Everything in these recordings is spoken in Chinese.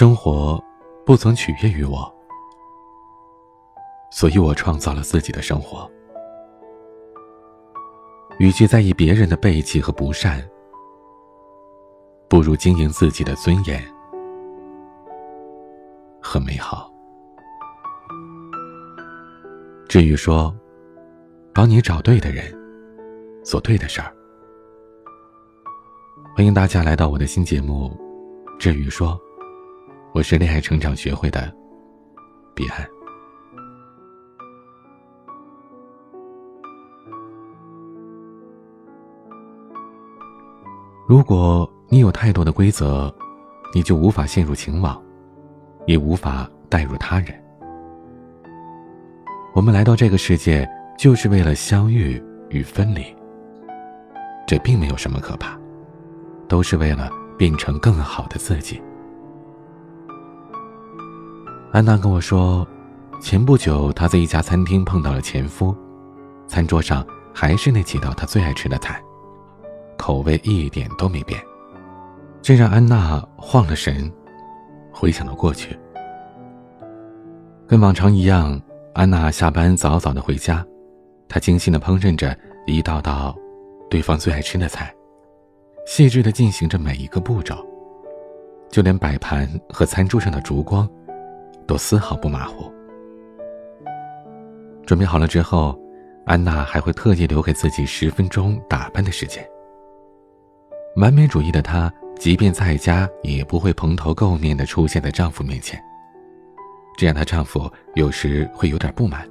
生活不曾取悦于我，所以我创造了自己的生活。与其在意别人的背弃和不善，不如经营自己的尊严和美好。至于说，帮你找对的人，做对的事儿。欢迎大家来到我的新节目《至于说》。我是恋爱成长学会的彼岸。如果你有太多的规则，你就无法陷入情网，也无法带入他人。我们来到这个世界，就是为了相遇与分离。这并没有什么可怕，都是为了变成更好的自己。安娜跟我说，前不久她在一家餐厅碰到了前夫，餐桌上还是那几道她最爱吃的菜，口味一点都没变，这让安娜晃了神，回想了过去。跟往常一样，安娜下班早早的回家，她精心的烹饪着一道道对方最爱吃的菜，细致的进行着每一个步骤，就连摆盘和餐桌上的烛光。都丝毫不马虎。准备好了之后，安娜还会特意留给自己十分钟打扮的时间。完美主义的她，即便在家也不会蓬头垢面的出现在丈夫面前，这让她丈夫有时会有点不满，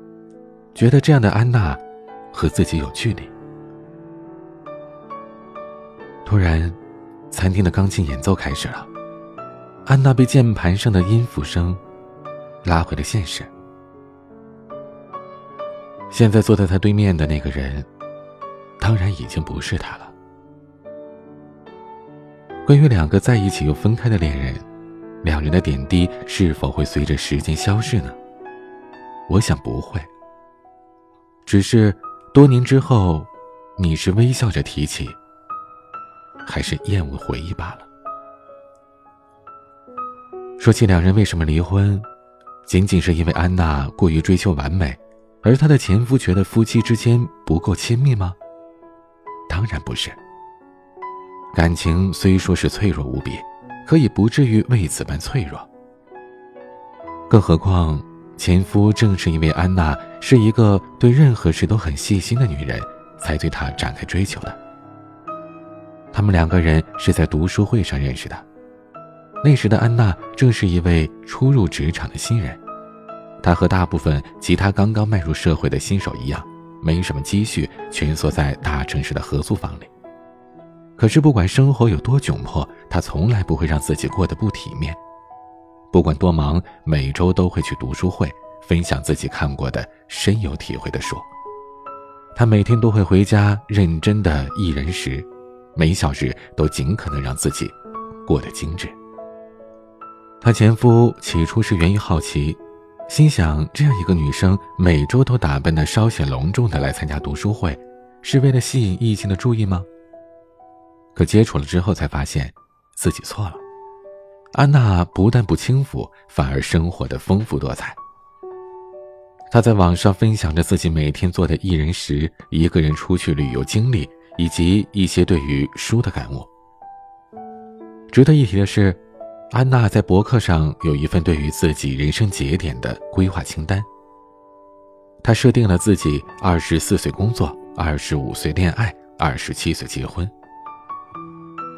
觉得这样的安娜和自己有距离。突然，餐厅的钢琴演奏开始了，安娜被键盘上的音符声。拉回了现实。现在坐在他对面的那个人，当然已经不是他了。关于两个在一起又分开的恋人，两人的点滴是否会随着时间消逝呢？我想不会。只是多年之后，你是微笑着提起，还是厌恶回忆罢了？说起两人为什么离婚。仅仅是因为安娜过于追求完美，而她的前夫觉得夫妻之间不够亲密吗？当然不是。感情虽说是脆弱无比，可也不至于为此般脆弱。更何况，前夫正是因为安娜是一个对任何事都很细心的女人，才对她展开追求的。他们两个人是在读书会上认识的。那时的安娜正是一位初入职场的新人，她和大部分其他刚刚迈入社会的新手一样，没什么积蓄，蜷缩在大城市的合租房里。可是不管生活有多窘迫，她从来不会让自己过得不体面。不管多忙，每周都会去读书会，分享自己看过的深有体会的书。她每天都会回家认真的一人食，每小时都尽可能让自己过得精致。她前夫起初是源于好奇，心想这样一个女生每周都打扮的稍显隆重的来参加读书会，是为了吸引异性的注意吗？可接触了之后才发现，自己错了。安娜不但不轻浮，反而生活的丰富多彩。她在网上分享着自己每天做的一人食、一个人出去旅游经历，以及一些对于书的感悟。值得一提的是。安娜在博客上有一份对于自己人生节点的规划清单。她设定了自己二十四岁工作，二十五岁恋爱，二十七岁结婚。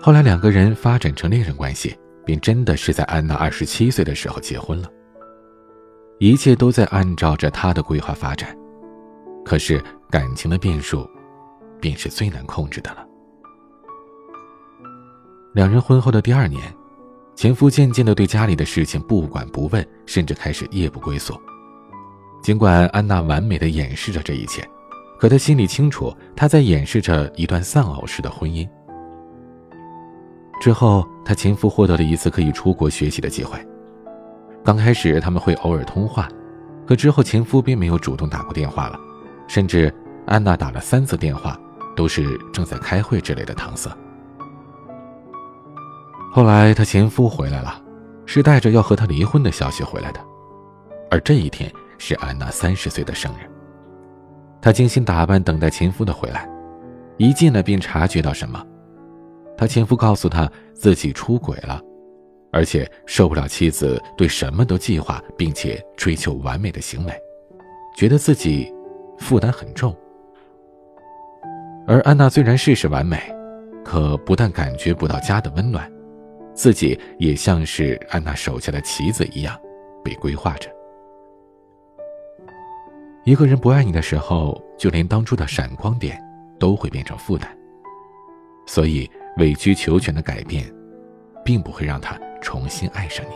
后来两个人发展成恋人关系，便真的是在安娜二十七岁的时候结婚了。一切都在按照着她的规划发展，可是感情的变数，便是最难控制的了。两人婚后的第二年。前夫渐渐地对家里的事情不管不问，甚至开始夜不归宿。尽管安娜完美的掩饰着这一切，可她心里清楚，她在掩饰着一段丧偶式的婚姻。之后，她前夫获得了一次可以出国学习的机会。刚开始他们会偶尔通话，可之后前夫并没有主动打过电话了，甚至安娜打了三次电话，都是正在开会之类的搪塞。后来，她前夫回来了，是带着要和她离婚的消息回来的。而这一天是安娜三十岁的生日。她精心打扮，等待前夫的回来。一进来便察觉到什么，她前夫告诉她自己出轨了，而且受不了妻子对什么都计划并且追求完美的行为，觉得自己负担很重。而安娜虽然事事完美，可不但感觉不到家的温暖，自己也像是安娜手下的棋子一样，被规划着。一个人不爱你的时候，就连当初的闪光点都会变成负担。所以委曲求全的改变，并不会让他重新爱上你。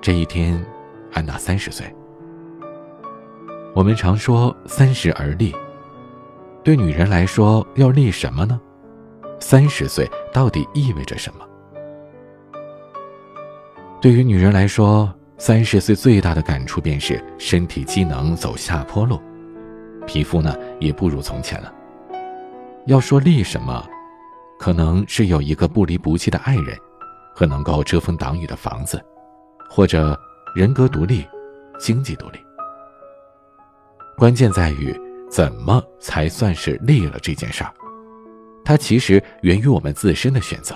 这一天，安娜三十岁。我们常说三十而立，对女人来说要立什么呢？三十岁到底意味着什么？对于女人来说。三十岁最大的感触便是身体机能走下坡路，皮肤呢也不如从前了。要说立什么，可能是有一个不离不弃的爱人，和能够遮风挡雨的房子，或者人格独立、经济独立。关键在于怎么才算是立了这件事儿，它其实源于我们自身的选择。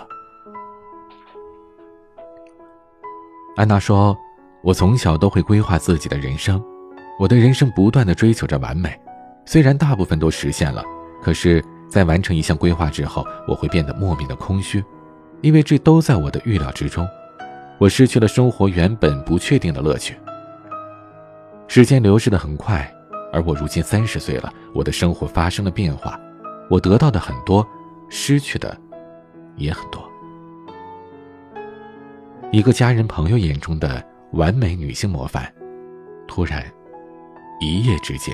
安娜说。我从小都会规划自己的人生，我的人生不断的追求着完美，虽然大部分都实现了，可是，在完成一项规划之后，我会变得莫名的空虚，因为这都在我的预料之中，我失去了生活原本不确定的乐趣。时间流逝的很快，而我如今三十岁了，我的生活发生了变化，我得到的很多，失去的也很多。一个家人朋友眼中的。完美女性模范，突然一夜之间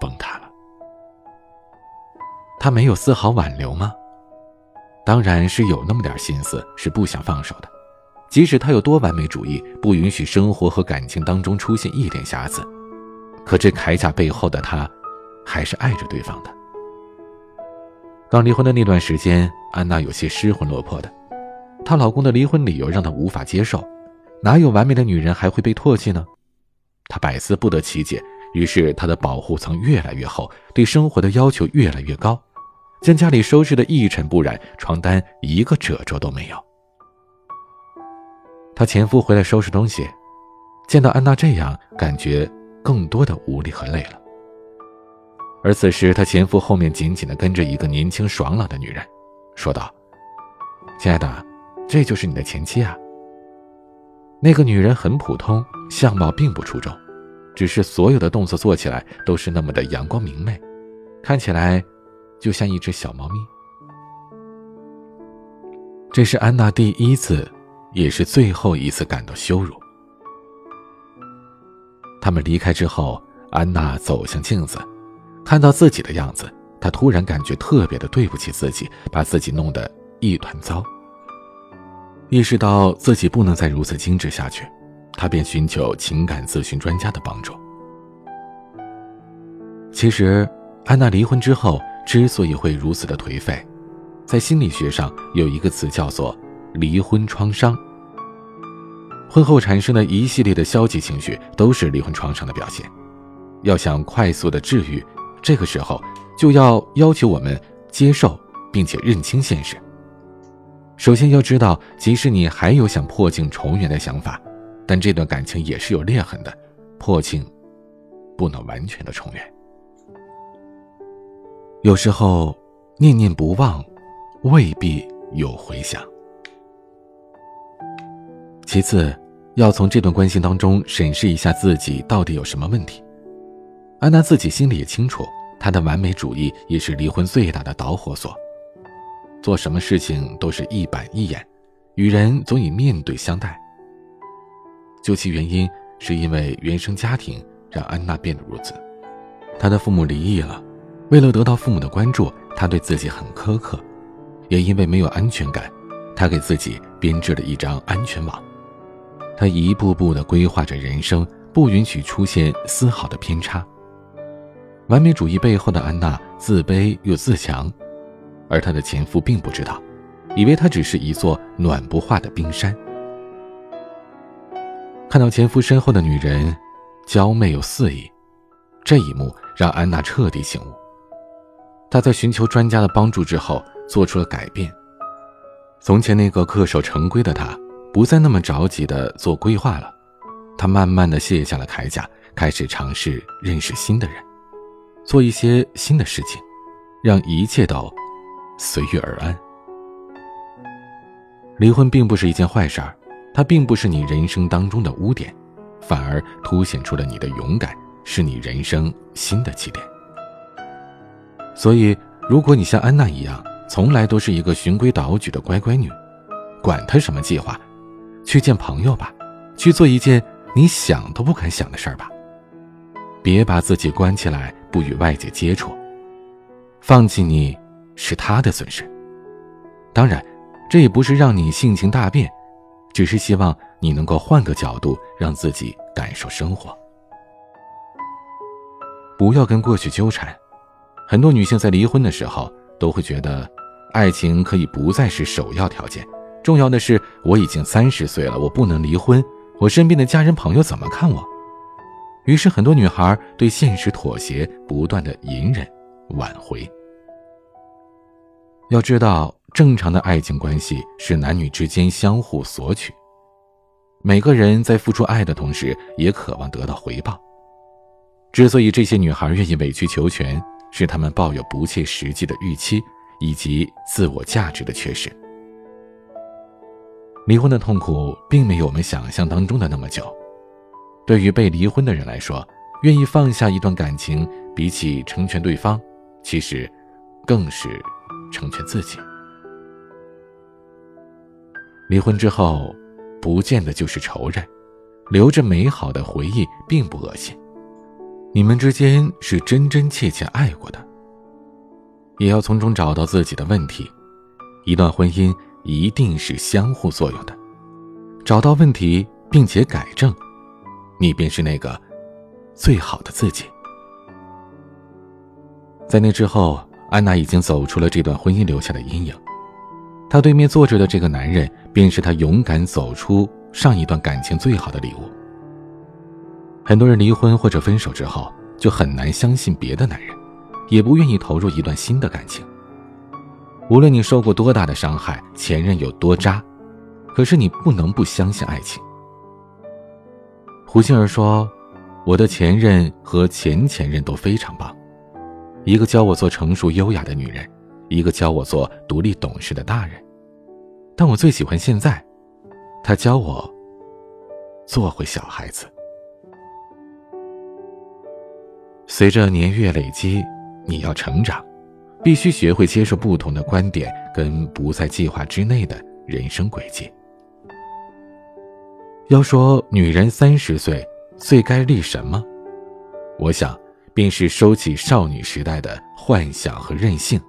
崩塌了。她没有丝毫挽留吗？当然是有那么点心思，是不想放手的。即使她有多完美主义，不允许生活和感情当中出现一点瑕疵，可这铠甲背后的她，还是爱着对方的。刚离婚的那段时间，安娜有些失魂落魄的，她老公的离婚理由让她无法接受。哪有完美的女人还会被唾弃呢？她百思不得其解。于是，她的保护层越来越厚，对生活的要求越来越高，将家里收拾得一尘不染，床单一个褶皱都没有。她前夫回来收拾东西，见到安娜这样，感觉更多的无力和累了。而此时，她前夫后面紧紧地跟着一个年轻爽朗的女人，说道：“亲爱的，这就是你的前妻啊。”那个女人很普通，相貌并不出众，只是所有的动作做起来都是那么的阳光明媚，看起来就像一只小猫咪。这是安娜第一次，也是最后一次感到羞辱。他们离开之后，安娜走向镜子，看到自己的样子，他突然感觉特别的对不起自己，把自己弄得一团糟。意识到自己不能再如此精致下去，他便寻求情感咨询专家的帮助。其实，安娜离婚之后之所以会如此的颓废，在心理学上有一个词叫做“离婚创伤”。婚后产生的一系列的消极情绪都是离婚创伤的表现。要想快速的治愈，这个时候就要要求我们接受并且认清现实。首先要知道，即使你还有想破镜重圆的想法，但这段感情也是有裂痕的，破镜不能完全的重圆。有时候念念不忘，未必有回响。其次，要从这段关系当中审视一下自己到底有什么问题。安娜自己心里也清楚，她的完美主义也是离婚最大的导火索。做什么事情都是一板一眼，与人总以面对相待。究其原因，是因为原生家庭让安娜变得如此。她的父母离异了，为了得到父母的关注，她对自己很苛刻，也因为没有安全感，她给自己编织了一张安全网。她一步步地规划着人生，不允许出现丝毫的偏差。完美主义背后的安娜，自卑又自强。而她的前夫并不知道，以为她只是一座暖不化的冰山。看到前夫身后的女人，娇媚又肆意，这一幕让安娜彻底醒悟。她在寻求专家的帮助之后，做出了改变。从前那个恪守成规的她，不再那么着急的做规划了。她慢慢的卸下了铠甲，开始尝试认识新的人，做一些新的事情，让一切都随遇而安。离婚并不是一件坏事儿，它并不是你人生当中的污点，反而凸显出了你的勇敢，是你人生新的起点。所以，如果你像安娜一样，从来都是一个循规蹈矩的乖乖女，管他什么计划，去见朋友吧，去做一件你想都不敢想的事儿吧。别把自己关起来，不与外界接触。放弃你，是他的损失。当然，这也不是让你性情大变，只是希望你能够换个角度，让自己感受生活。不要跟过去纠缠。很多女性在离婚的时候都会觉得，爱情可以不再是首要条件，重要的是我已经三十岁了，我不能离婚，我身边的家人朋友怎么看我？于是很多女孩对现实妥协，不断的隐忍、挽回。要知道，正常的爱情关系是男女之间相互索取，每个人在付出爱的同时，也渴望得到回报。之所以这些女孩愿意委曲求全。是她们抱有不切实际的预期，以及自我价值的缺失。离婚的痛苦并没有我们想象当中的那么久。对于被离婚的人来说，愿意放下一段感情，比起成全对方，其实更是成全自己。离婚之后，不见得就是仇人，留着美好的回忆并不恶心。你们之间是真真切切爱过的，也要从中找到自己的问题。一段婚姻一定是相互作用的，找到问题并且改正，你便是那个最好的自己。在那之后，安娜已经走出了这段婚姻留下的阴影。她对面坐着的这个男人，便是她勇敢走出上一段感情最好的礼物。很多人离婚或者分手之后，就很难相信别的男人，也不愿意投入一段新的感情。无论你受过多大的伤害，前任有多渣，可是你不能不相信爱情。胡杏儿说：“我的前任和前前任都非常棒，一个教我做成熟优雅的女人，一个教我做独立懂事的大人。但我最喜欢现在，他教我做回小孩子。”随着年月累积，你要成长，必须学会接受不同的观点，跟不在计划之内的人生轨迹。要说女人三十岁最该立什么，我想便是收起少女时代的幻想和任性，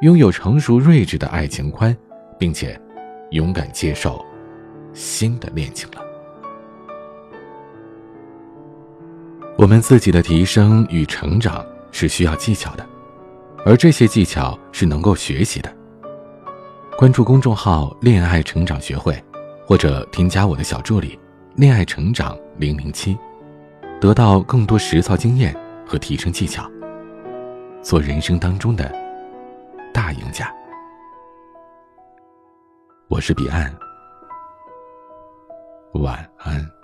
拥有成熟睿智的爱情观，并且勇敢接受新的恋情了。我们自己的提升与成长是需要技巧的，而这些技巧是能够学习的。关注公众号“恋爱成长学会”，或者添加我的小助理“恋爱成长零零七”，得到更多实操经验和提升技巧，做人生当中的大赢家。我是彼岸，晚安。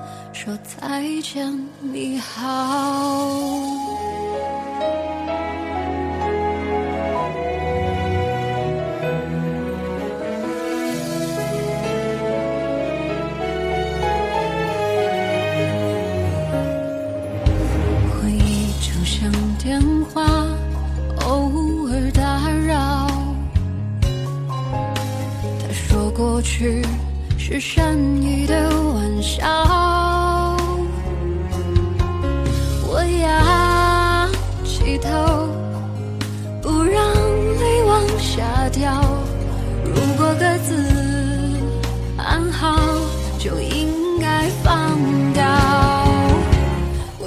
说再见，你好。回忆就像电话，偶尔打扰。他说过去是善意的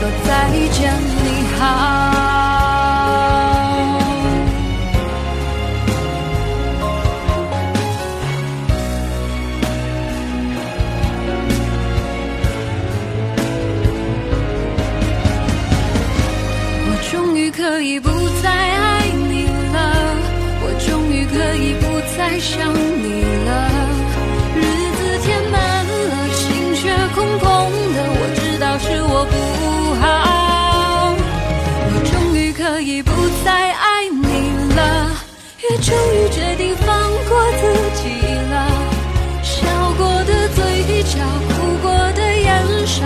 说再见，你好。我终于可以不再爱你了，我终于可以不再想终于决定放过自己了。笑过的嘴角哭过的眼梢